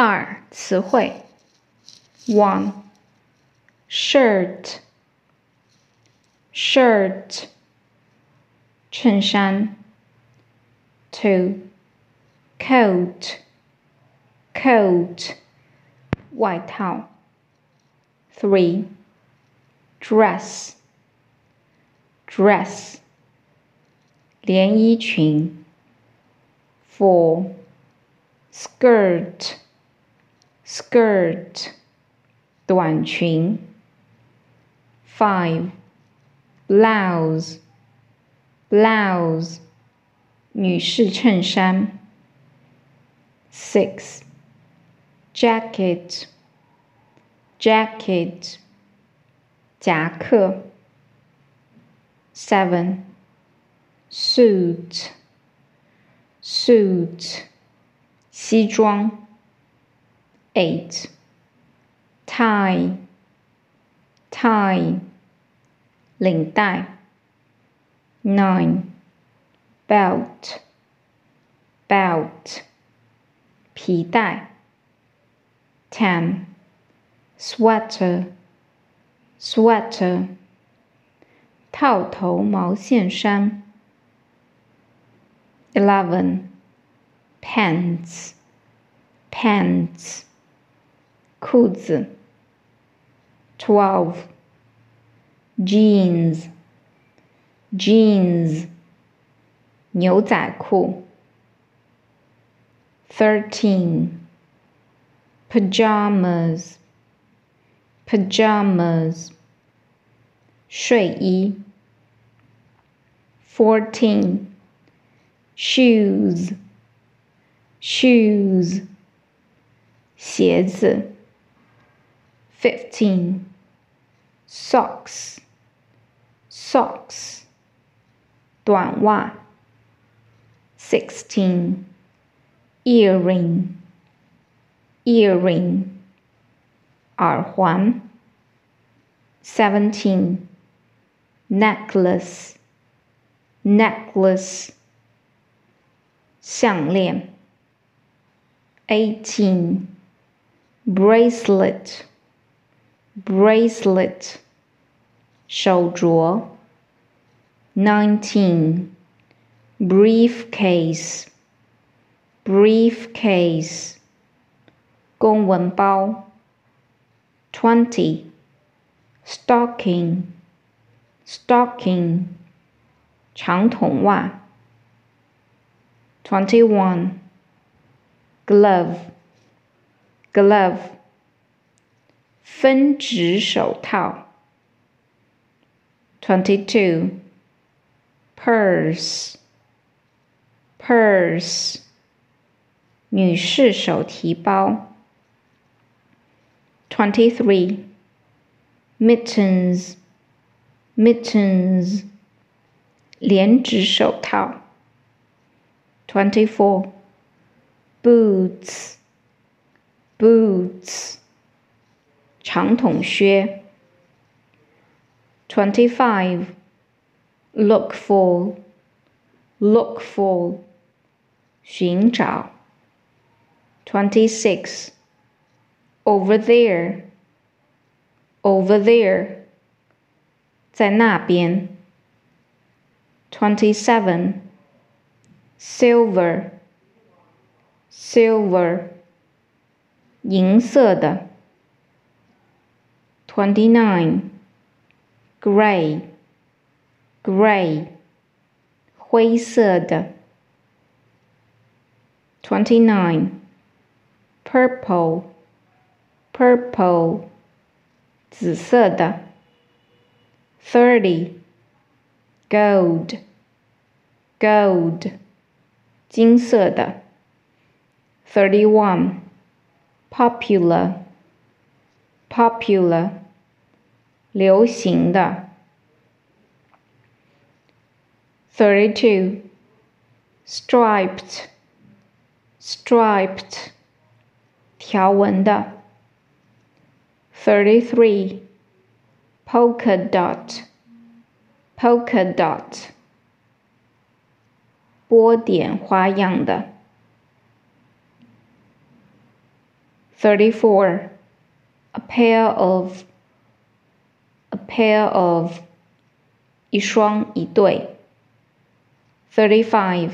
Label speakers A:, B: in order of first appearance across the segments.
A: 二词汇，one shirt shirt 衬衫，two coat coat 外套，three dress dress 连衣裙，four skirt skirt 短裙，five blouse blouse 女士衬衫，six jacket jacket 夹克，seven suit suit 西装。 eight tie tie 领带 nine belt belt 皮带 ten sweater sweater 套头毛线衫 eleven pants pants 裤子，twelve jeans jeans 牛仔裤，thirteen pajamas pajamas 睡衣，fourteen shoes shoes 鞋子。 fifteen socks socks 短袜 sixteen earring earring 耳环 seventeen necklace necklace 项链 eighteen bracelet bracelet 手镯 nineteen briefcase briefcase 公文包 twenty stocking stocking 长筒袜 twenty one glove glove 分指手套。Twenty-two. Purse. Purse. 女士手提包。Twenty-three. Mittens. Mittens. 连指手套。Twenty-four. Boots. Boots. 长筒靴。Twenty five. Look for. Look for. 寻找。Twenty six. Over there. Over there. 在那边。Twenty seven. Silver. Silver. 银色的。 twenty nine, gray, gray, 灰色的。twenty nine, purple, purple, 紫色的。thirty, gold, gold, 金色的。thirty one, popular, popular 流行的。Thirty two, striped, striped, 条纹的。Thirty three, polka dot, polka dot, 波点花样的。 Thirty-four, a pair of, a pair of，一双一对。Thirty-five,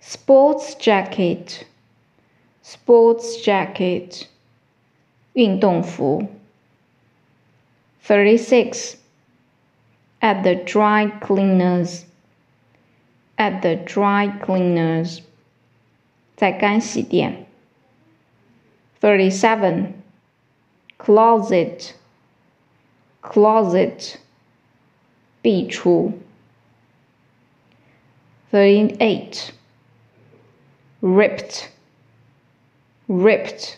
A: sports jacket, sports jacket，运动服。Thirty-six, at the dry cleaners, at the dry cleaners，在干洗店。Thirty-seven, closet, closet，壁橱。Thirty-eight, ripped, ripped，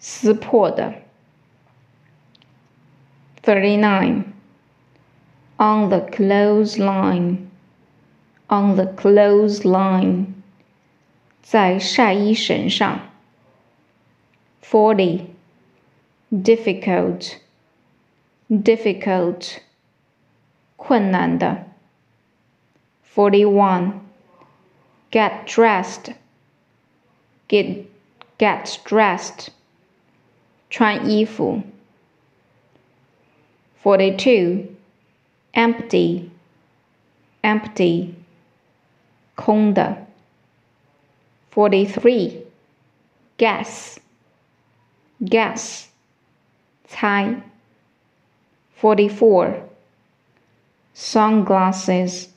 A: 撕破的。Thirty-nine, on the clothesline, on the clothesline，在晒衣绳上。Forty, difficult, difficult，困难的。Forty-one, get dressed, get get dressed，穿衣服。Forty-two, empty, empty，空的。Forty-three, guess, guess， 猜。Forty-four, sunglasses,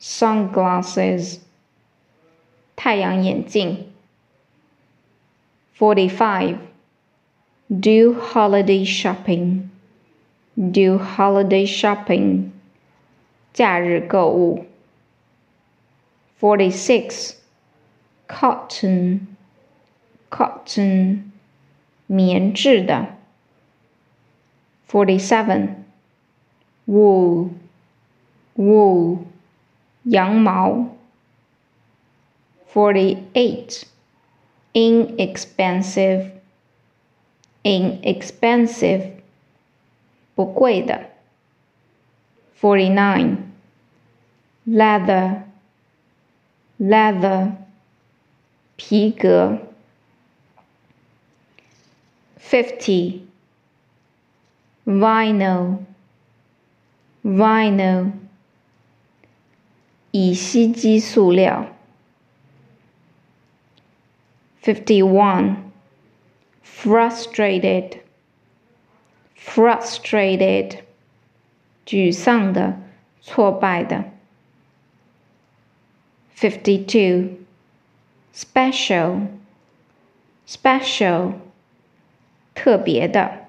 A: sunglasses，太阳眼镜。Forty-five, do holiday shopping, do holiday shopping，假日购物。Forty-six, cotton, cotton，棉质的。 Forty-seven, wool, wool，羊毛。Forty-eight, inexpensive, inexpensive，不贵的。Forty-nine, leather, leather，皮革。Fifty, vinyl, vinyl，乙烯基塑料。Fifty-one, frustrated, frustrated，沮丧的，挫败的。Fifty-two, special, special，特别的。